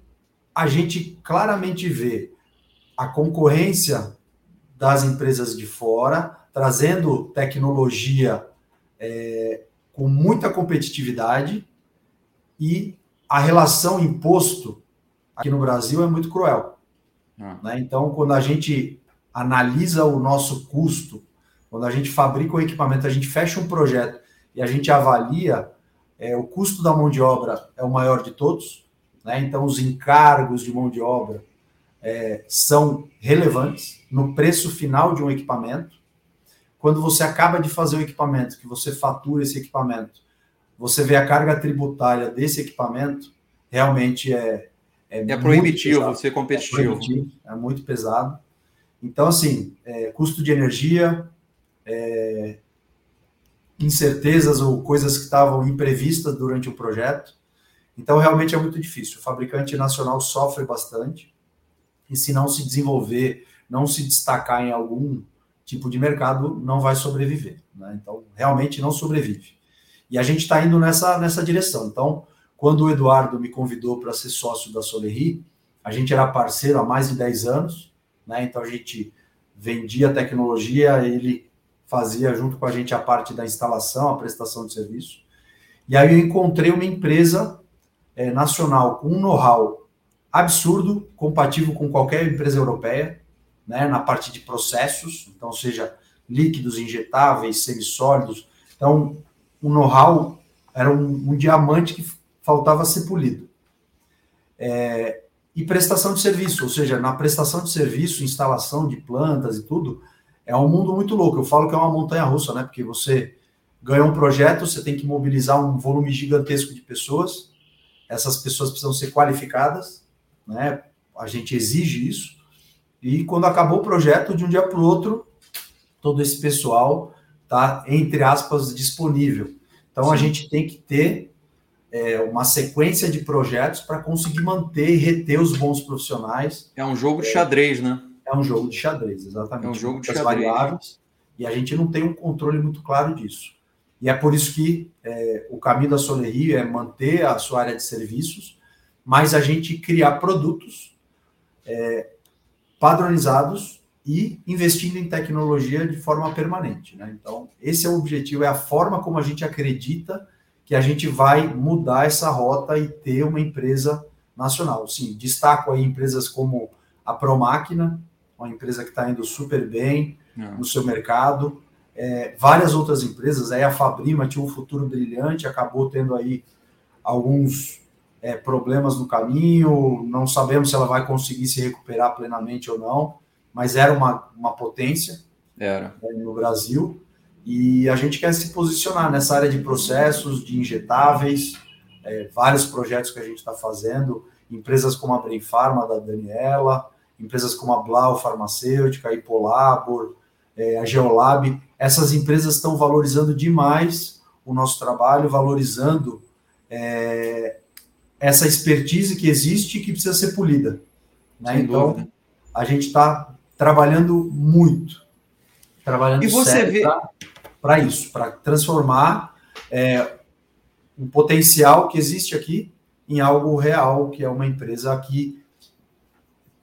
a gente claramente vê a concorrência das empresas de fora trazendo tecnologia é, com muita competitividade e a relação imposto aqui no Brasil é muito cruel. Ah. Né? Então, quando a gente analisa o nosso custo quando a gente fabrica o equipamento, a gente fecha um projeto e a gente avalia, é, o custo da mão de obra é o maior de todos, né? então os encargos de mão de obra é, são relevantes no preço final de um equipamento. Quando você acaba de fazer o equipamento, que você fatura esse equipamento, você vê a carga tributária desse equipamento, realmente é. É, é proibitivo ser competitivo. É, proibitivo, é muito pesado. Então, assim, é, custo de energia, é, incertezas ou coisas que estavam imprevistas durante o projeto. Então, realmente é muito difícil. O fabricante nacional sofre bastante e, se não se desenvolver, não se destacar em algum tipo de mercado, não vai sobreviver. Né? Então, realmente não sobrevive. E a gente está indo nessa, nessa direção. Então, quando o Eduardo me convidou para ser sócio da Solerri, a gente era parceiro há mais de 10 anos, né? então a gente vendia tecnologia, ele fazia junto com a gente a parte da instalação, a prestação de serviço. E aí eu encontrei uma empresa é, nacional com um know-how absurdo, compatível com qualquer empresa europeia, né, na parte de processos, então, seja líquidos, injetáveis, semissólidos. Então, o know-how era um, um, diamante que faltava ser polido. É, e prestação de serviço, ou seja, na prestação de serviço, instalação de plantas e tudo, é um mundo muito louco. Eu falo que é uma montanha russa, né? Porque você ganha um projeto, você tem que mobilizar um volume gigantesco de pessoas. Essas pessoas precisam ser qualificadas, né? A gente exige isso. E quando acabou o projeto, de um dia para o outro, todo esse pessoal está, entre aspas, disponível. Então Sim. a gente tem que ter é, uma sequência de projetos para conseguir manter e reter os bons profissionais. É um jogo de xadrez, né? É um jogo de xadrez, exatamente. É um jogo de xadrez. Variáveis, e a gente não tem um controle muito claro disso. E é por isso que é, o caminho da Solerie é manter a sua área de serviços, mas a gente criar produtos é, padronizados e investindo em tecnologia de forma permanente. Né? Então, esse é o objetivo, é a forma como a gente acredita que a gente vai mudar essa rota e ter uma empresa nacional. Sim, destaco aí empresas como a Promáquina, uma empresa que está indo super bem é. no seu mercado. É, várias outras empresas, aí a Fabrima tinha um futuro brilhante, acabou tendo aí alguns é, problemas no caminho, não sabemos se ela vai conseguir se recuperar plenamente ou não, mas era uma, uma potência era. Né, no Brasil. E a gente quer se posicionar nessa área de processos, de injetáveis, é, vários projetos que a gente está fazendo, empresas como a Brain Pharma, da Daniela, empresas como a Blau Farmacêutica, a Hipolabor, é, a Geolab, essas empresas estão valorizando demais o nosso trabalho, valorizando é, essa expertise que existe e que precisa ser polida. Né? Então, dúvida. a gente está trabalhando muito, trabalhando e você vê para isso, para transformar é, um potencial que existe aqui em algo real, que é uma empresa que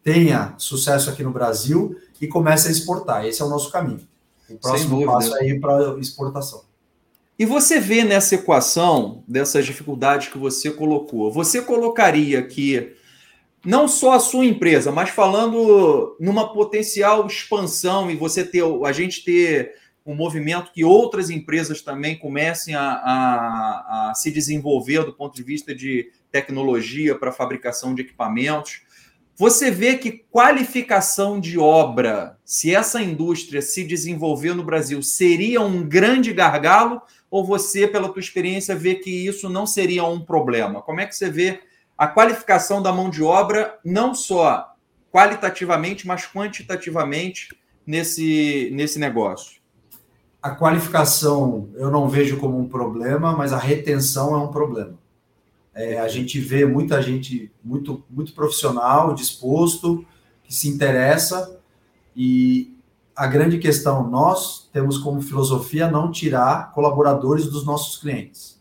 tenha sucesso aqui no Brasil e comece a exportar. Esse é o nosso caminho. O próximo passo é ir para exportação. E você vê nessa equação dessas dificuldades que você colocou, você colocaria que não só a sua empresa, mas falando numa potencial expansão e você ter a gente ter um movimento que outras empresas também comecem a, a, a se desenvolver do ponto de vista de tecnologia para fabricação de equipamentos Você vê que qualificação de obra, se essa indústria se desenvolver no Brasil, seria um grande gargalo? Ou você, pela tua experiência, vê que isso não seria um problema? Como é que você vê a qualificação da mão de obra, não só qualitativamente, mas quantitativamente nesse, nesse negócio? A qualificação eu não vejo como um problema, mas a retenção é um problema. É, a gente vê muita gente muito, muito profissional, disposto, que se interessa, e a grande questão, nós temos como filosofia não tirar colaboradores dos nossos clientes.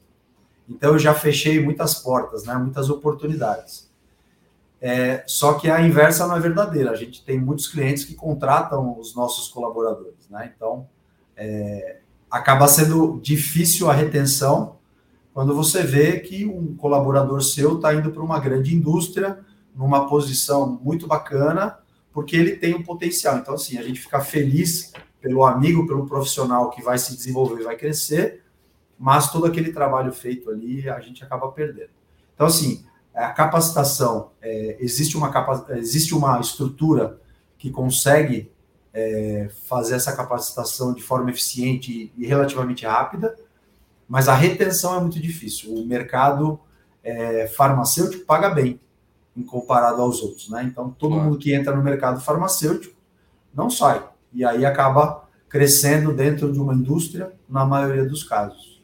Então, eu já fechei muitas portas, né, muitas oportunidades. É, só que a inversa não é verdadeira. A gente tem muitos clientes que contratam os nossos colaboradores. Né? Então, é, acaba sendo difícil a retenção, quando você vê que um colaborador seu está indo para uma grande indústria, numa posição muito bacana, porque ele tem um potencial. Então, assim, a gente fica feliz pelo amigo, pelo profissional que vai se desenvolver e vai crescer, mas todo aquele trabalho feito ali a gente acaba perdendo. Então, assim, a capacitação, é, existe, uma capa, existe uma estrutura que consegue é, fazer essa capacitação de forma eficiente e relativamente rápida, mas a retenção é muito difícil. O mercado é, farmacêutico paga bem em comparado aos outros, né? Então todo claro. mundo que entra no mercado farmacêutico não sai e aí acaba crescendo dentro de uma indústria na maioria dos casos.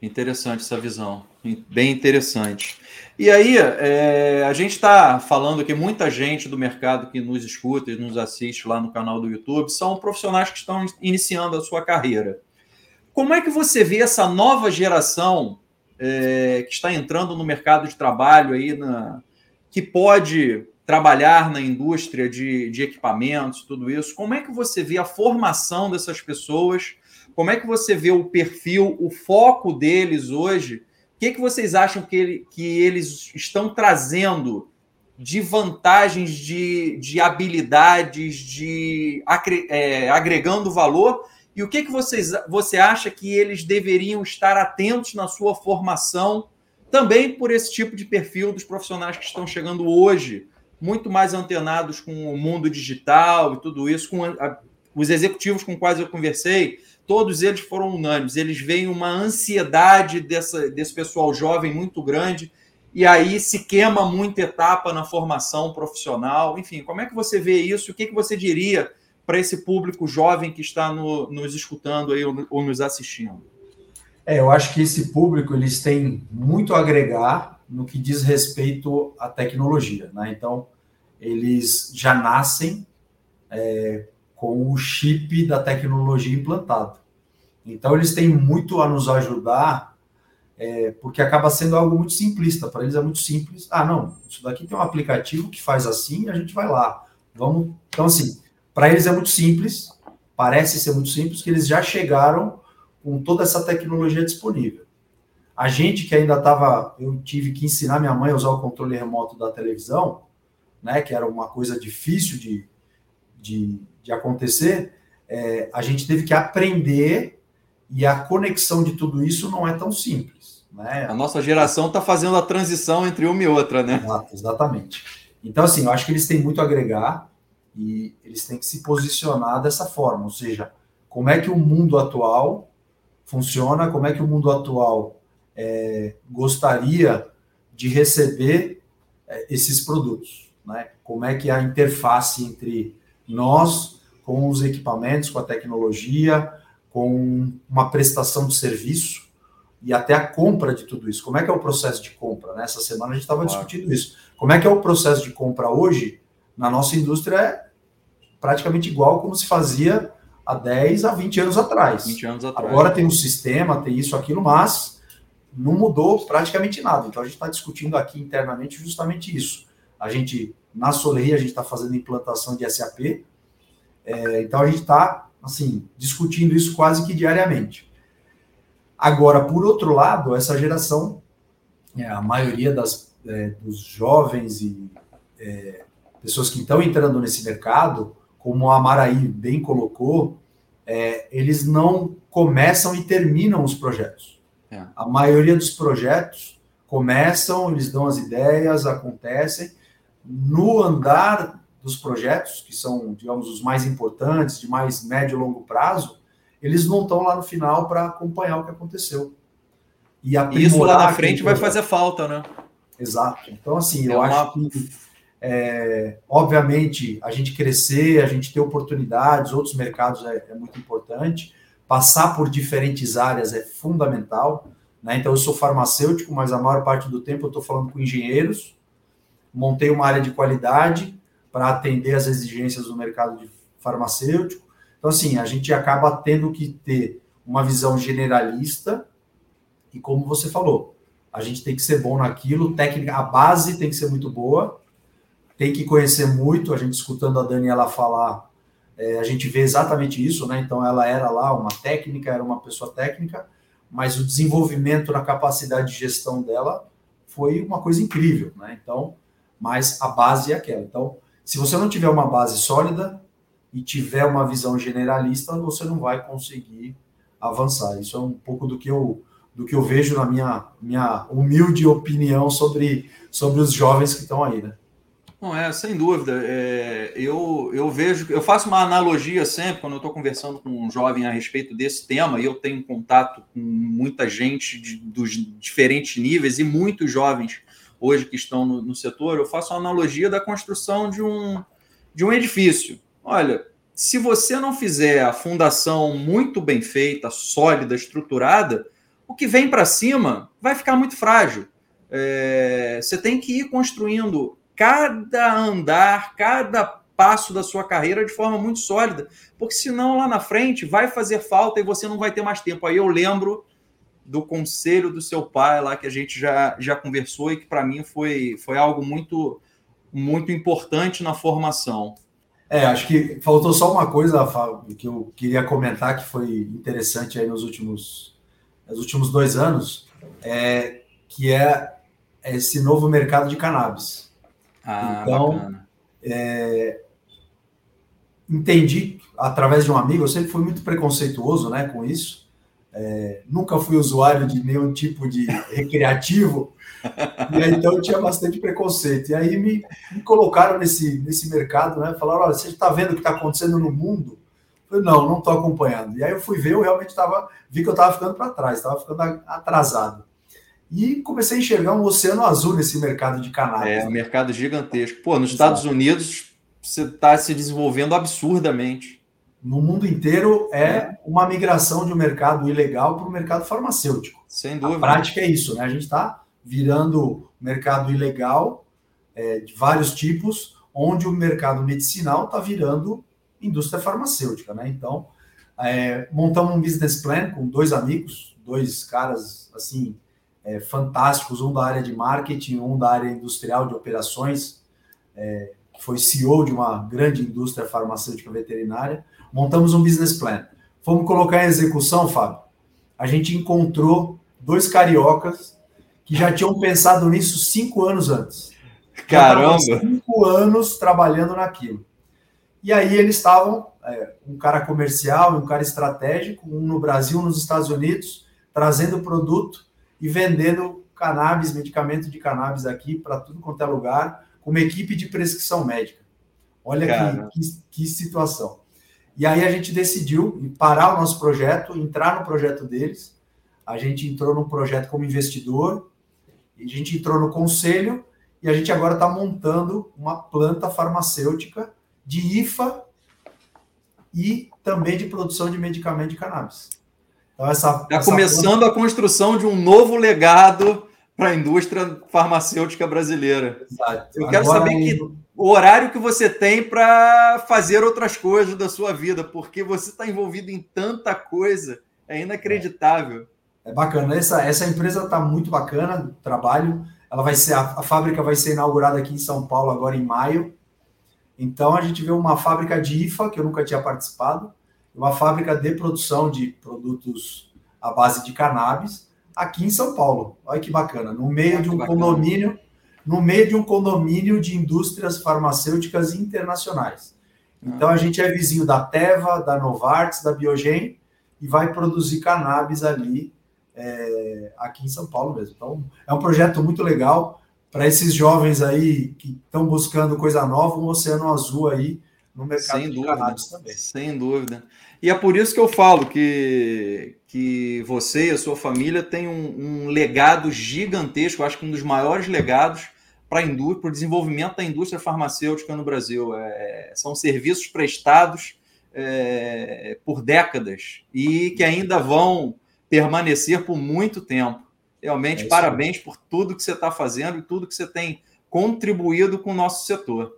Interessante essa visão, bem interessante. E aí, é, a gente está falando que muita gente do mercado que nos escuta e nos assiste lá no canal do YouTube são profissionais que estão iniciando a sua carreira. Como é que você vê essa nova geração é, que está entrando no mercado de trabalho aí, na, que pode trabalhar na indústria de, de equipamentos, tudo isso? Como é que você vê a formação dessas pessoas? Como é que você vê o perfil, o foco deles hoje? O que, que vocês acham que, ele, que eles estão trazendo de vantagens, de, de habilidades, de é, agregando valor e o que, que vocês, você acha que eles deveriam estar atentos na sua formação, também por esse tipo de perfil dos profissionais que estão chegando hoje, muito mais antenados com o mundo digital e tudo isso, com a, os executivos com quais eu conversei, todos eles foram unânimes, eles veem uma ansiedade dessa, desse pessoal jovem muito grande, e aí se queima muita etapa na formação profissional. Enfim, como é que você vê isso? O que, que você diria para esse público jovem que está no, nos escutando aí ou, ou, nos assistindo? É, eu acho que esse público eles têm muito a agregar no que diz respeito à tecnologia, né? Então eles já nascem é, com o chip da tecnologia implantado. Então eles têm muito a nos ajudar, é, porque acaba sendo algo muito simplista. Para eles é muito simples. Ah, não, isso daqui tem um aplicativo que faz assim, a gente vai lá. Vamos. Então assim para eles é muito simples, parece ser muito simples, que eles já chegaram com toda essa tecnologia disponível. A gente que ainda estava, eu tive que ensinar minha mãe a usar o controle remoto da televisão, né, que era uma coisa difícil de, de, de acontecer, é, a gente teve que aprender e a conexão de tudo isso não é tão simples. Né? A nossa geração está fazendo a transição entre uma e outra, né? Exato, exatamente. Então, assim, eu acho que eles têm muito a agregar. E eles têm que se posicionar dessa forma, ou seja, como é que o mundo atual funciona, como é que o mundo atual é, gostaria de receber é, esses produtos, né? Como é que é a interface entre nós com os equipamentos, com a tecnologia, com uma prestação de serviço e até a compra de tudo isso. Como é que é o processo de compra? Né? Essa semana a gente estava claro. discutindo isso. Como é que é o processo de compra hoje na nossa indústria? Praticamente igual como se fazia há 10 a 20 anos atrás. 20 anos atrás. Agora tem um sistema, tem isso, aquilo, mas não mudou praticamente nada. Então a gente está discutindo aqui internamente justamente isso. A gente, na Soleria, a gente está fazendo implantação de SAP, é, então a gente está, assim, discutindo isso quase que diariamente. Agora, por outro lado, essa geração, é, a maioria das, é, dos jovens e é, pessoas que estão entrando nesse mercado, como a Maraí bem colocou, é, eles não começam e terminam os projetos. É. A maioria dos projetos começam, eles dão as ideias, acontecem, no andar dos projetos, que são, digamos, os mais importantes, de mais médio e longo prazo, eles não estão lá no final para acompanhar o que aconteceu. E Isso lá na frente vai fazer falta, né? Exato. Então, assim, é eu uma... acho que, é, obviamente, a gente crescer, a gente ter oportunidades, outros mercados é, é muito importante. Passar por diferentes áreas é fundamental. Né? Então, eu sou farmacêutico, mas a maior parte do tempo eu estou falando com engenheiros. Montei uma área de qualidade para atender as exigências do mercado farmacêutico. Então, assim, a gente acaba tendo que ter uma visão generalista e, como você falou, a gente tem que ser bom naquilo, técnica, a base tem que ser muito boa, tem que conhecer muito. A gente escutando a Daniela falar, é, a gente vê exatamente isso, né? Então, ela era lá uma técnica, era uma pessoa técnica, mas o desenvolvimento na capacidade de gestão dela foi uma coisa incrível, né? Então, mas a base é aquela. Então, se você não tiver uma base sólida e tiver uma visão generalista, você não vai conseguir avançar. Isso é um pouco do que eu do que eu vejo na minha, minha humilde opinião sobre, sobre os jovens que estão aí, né? Não é, sem dúvida. É, eu, eu vejo, eu faço uma analogia sempre quando eu estou conversando com um jovem a respeito desse tema, e eu tenho contato com muita gente de, dos diferentes níveis e muitos jovens hoje que estão no, no setor, eu faço a analogia da construção de um, de um edifício. Olha, se você não fizer a fundação muito bem feita, sólida, estruturada, o que vem para cima vai ficar muito frágil. É, você tem que ir construindo cada andar, cada passo da sua carreira de forma muito sólida, porque senão lá na frente vai fazer falta e você não vai ter mais tempo. Aí eu lembro do conselho do seu pai lá que a gente já, já conversou e que para mim foi, foi algo muito muito importante na formação. É, acho que faltou só uma coisa, Fábio, que eu queria comentar que foi interessante aí nos últimos, nos últimos dois anos, é, que é esse novo mercado de cannabis. Ah, então, é, entendi através de um amigo, eu sempre fui muito preconceituoso né, com isso, é, nunca fui usuário de nenhum tipo de recreativo, e aí, então eu tinha bastante preconceito. E aí me, me colocaram nesse, nesse mercado, né? Falaram: olha, você está vendo o que está acontecendo no mundo? Eu falei, não, não estou acompanhando. E aí eu fui ver, eu realmente estava, vi que eu estava ficando para trás, estava ficando atrasado. E comecei a enxergar um oceano azul nesse mercado de cannabis. É, um mercado gigantesco. Pô, nos Estados Unidos você está se desenvolvendo absurdamente no mundo inteiro é uma migração de um mercado ilegal para o mercado farmacêutico. Sem dúvida. A prática é isso, né? A gente está virando mercado ilegal é, de vários tipos, onde o mercado medicinal está virando indústria farmacêutica, né? Então, é, montamos um business plan com dois amigos, dois caras assim é, fantásticos, um da área de marketing, um da área industrial de operações, é, que foi CEO de uma grande indústria farmacêutica veterinária montamos um business plan. Fomos colocar em execução, Fábio. A gente encontrou dois cariocas que já tinham pensado nisso cinco anos antes. Caramba! Cinco anos trabalhando naquilo. E aí eles estavam, é, um cara comercial, um cara estratégico, um no Brasil, um nos Estados Unidos, trazendo produto e vendendo cannabis, medicamento de cannabis aqui para tudo quanto é lugar, com uma equipe de prescrição médica. Olha que, que, que situação. E aí a gente decidiu parar o nosso projeto, entrar no projeto deles. A gente entrou no projeto como investidor, a gente entrou no conselho e a gente agora está montando uma planta farmacêutica de IFA e também de produção de medicamento de cannabis. Então, essa. Está começando a construção de um novo legado para a indústria farmacêutica brasileira. Exato. Eu quero saber que o horário que você tem para fazer outras coisas da sua vida, porque você está envolvido em tanta coisa, é inacreditável. É, é bacana. Essa, essa empresa está muito bacana, trabalho. Ela vai ser a, a, fábrica vai ser inaugurada aqui em São Paulo agora em maio. Então a gente vê uma fábrica de IFA que eu nunca tinha participado, uma fábrica de produção de produtos à base de cannabis aqui em São Paulo. Olha que bacana, no meio de um bacana. condomínio no meio de um condomínio de indústrias farmacêuticas internacionais. Então a gente é vizinho da Teva, da Novartis, da Biogen e vai produzir cannabis ali é, aqui em São Paulo mesmo. Então é um projeto muito legal. para esses jovens aí que estão buscando coisa nova, um oceano azul aí no mercado Sem de dúvida, também. Sem dúvida. E é por isso que eu falo que, que você e a sua família têm um, um legado gigantesco, acho que um dos maiores legados para o desenvolvimento da indústria farmacêutica no Brasil. É, são serviços prestados é, por décadas e que ainda vão permanecer por muito tempo. Realmente, é parabéns por tudo que você está fazendo e tudo que você tem contribuído com o nosso setor.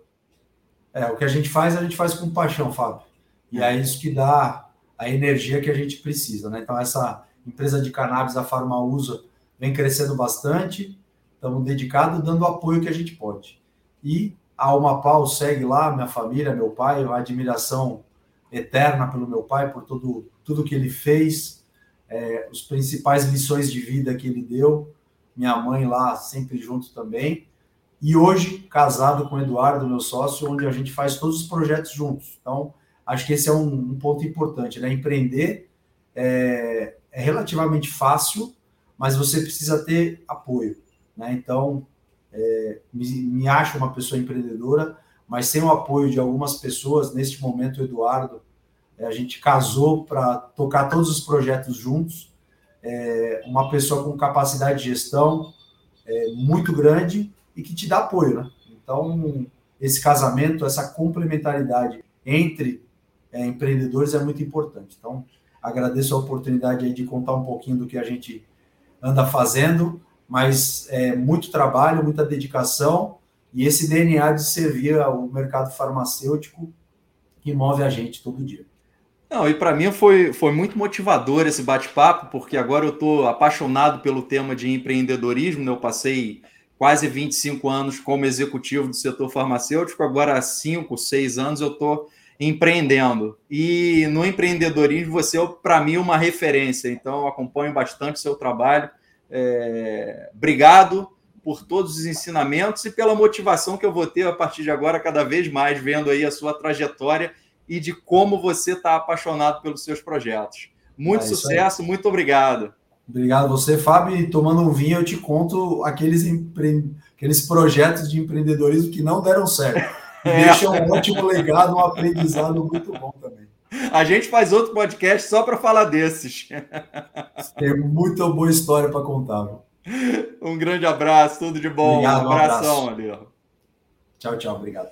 É, o que a gente faz, a gente faz com paixão, Fábio. E é isso que dá a energia que a gente precisa, né? Então, essa empresa de cannabis, a Farmausa, vem crescendo bastante, estamos dedicados, dando o apoio que a gente pode. E a Alma Pau segue lá, minha família, meu pai, uma admiração eterna pelo meu pai, por tudo, tudo que ele fez, é, os principais lições de vida que ele deu, minha mãe lá sempre junto também. E hoje, casado com o Eduardo, meu sócio, onde a gente faz todos os projetos juntos. Então, acho que esse é um, um ponto importante, né? Empreender é, é, relativamente fácil, mas você precisa ter apoio, né? Então, é, me, me acho uma pessoa empreendedora, mas sem o apoio de algumas pessoas, neste momento, o Eduardo, é, a gente casou para tocar todos os projetos juntos. É, uma pessoa com capacidade de gestão é, muito grande e que te dá apoio, né? Então, esse casamento, essa complementaridade entre é, empreendedores é muito importante. Então, agradeço a oportunidade de contar um pouquinho do que a gente anda fazendo, mas é muito trabalho, muita dedicação e esse DNA de servir ao mercado farmacêutico que move a gente todo dia. Não, e para mim foi, foi muito motivador esse bate-papo, porque agora eu estou apaixonado pelo tema de empreendedorismo. Né? Eu passei quase 25 anos como executivo do setor farmacêutico, agora há 5, 6 anos eu estou empreendendo. E no empreendedorismo você é, para mim, uma referência. Então, eu acompanho bastante o seu trabalho. É... Obrigado por todos os ensinamentos e pela motivação que eu vou ter a partir de agora, cada vez mais, vendo aí a sua trajetória e de como você está apaixonado pelos seus projetos. Muito é sucesso, muito obrigado. Obrigado a você, Fábio. E tomando um vinho, eu te conto aqueles, empre... aqueles projetos de empreendedorismo que não deram certo. É. Deixa um ótimo legado, um aprendizado muito bom também. A gente faz outro podcast só para falar desses. Tem muita boa história para contar. Viu? Um grande abraço, tudo de bom. Obrigado, um abração, um abraço. Tchau, tchau. Obrigado.